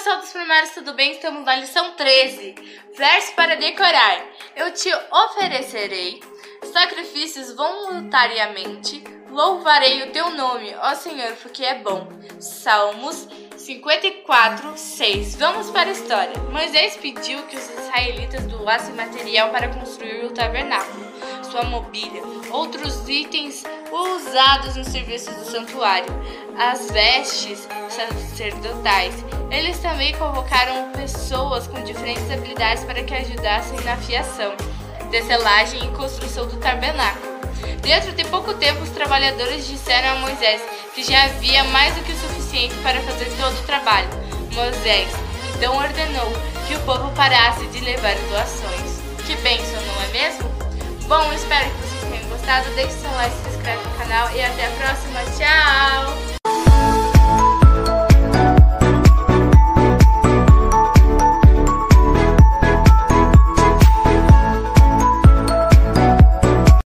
pessoal dos primários, tudo bem? Estamos na lição 13. Verso para decorar. Eu te oferecerei sacrifícios voluntariamente. Louvarei o teu nome, ó Senhor, porque é bom. Salmos 54, 6. Vamos para a história. Moisés pediu que os israelitas doassem material para construir o tabernáculo, sua mobília, outros itens usados no serviço do santuário, as vestes sacerdotais. Eles também convocaram pessoas com diferentes habilidades para que ajudassem na fiação, tecelagem e construção do tabernáculo. Dentro de pouco tempo, os trabalhadores disseram a Moisés que já havia mais do que o suficiente para fazer todo o trabalho. Moisés então ordenou que o povo parasse de levar doações. Que bênção, não é mesmo? Bom, espero que vocês tenham gostado. Deixe seu like, se inscreve no canal e até a próxima. Tchau!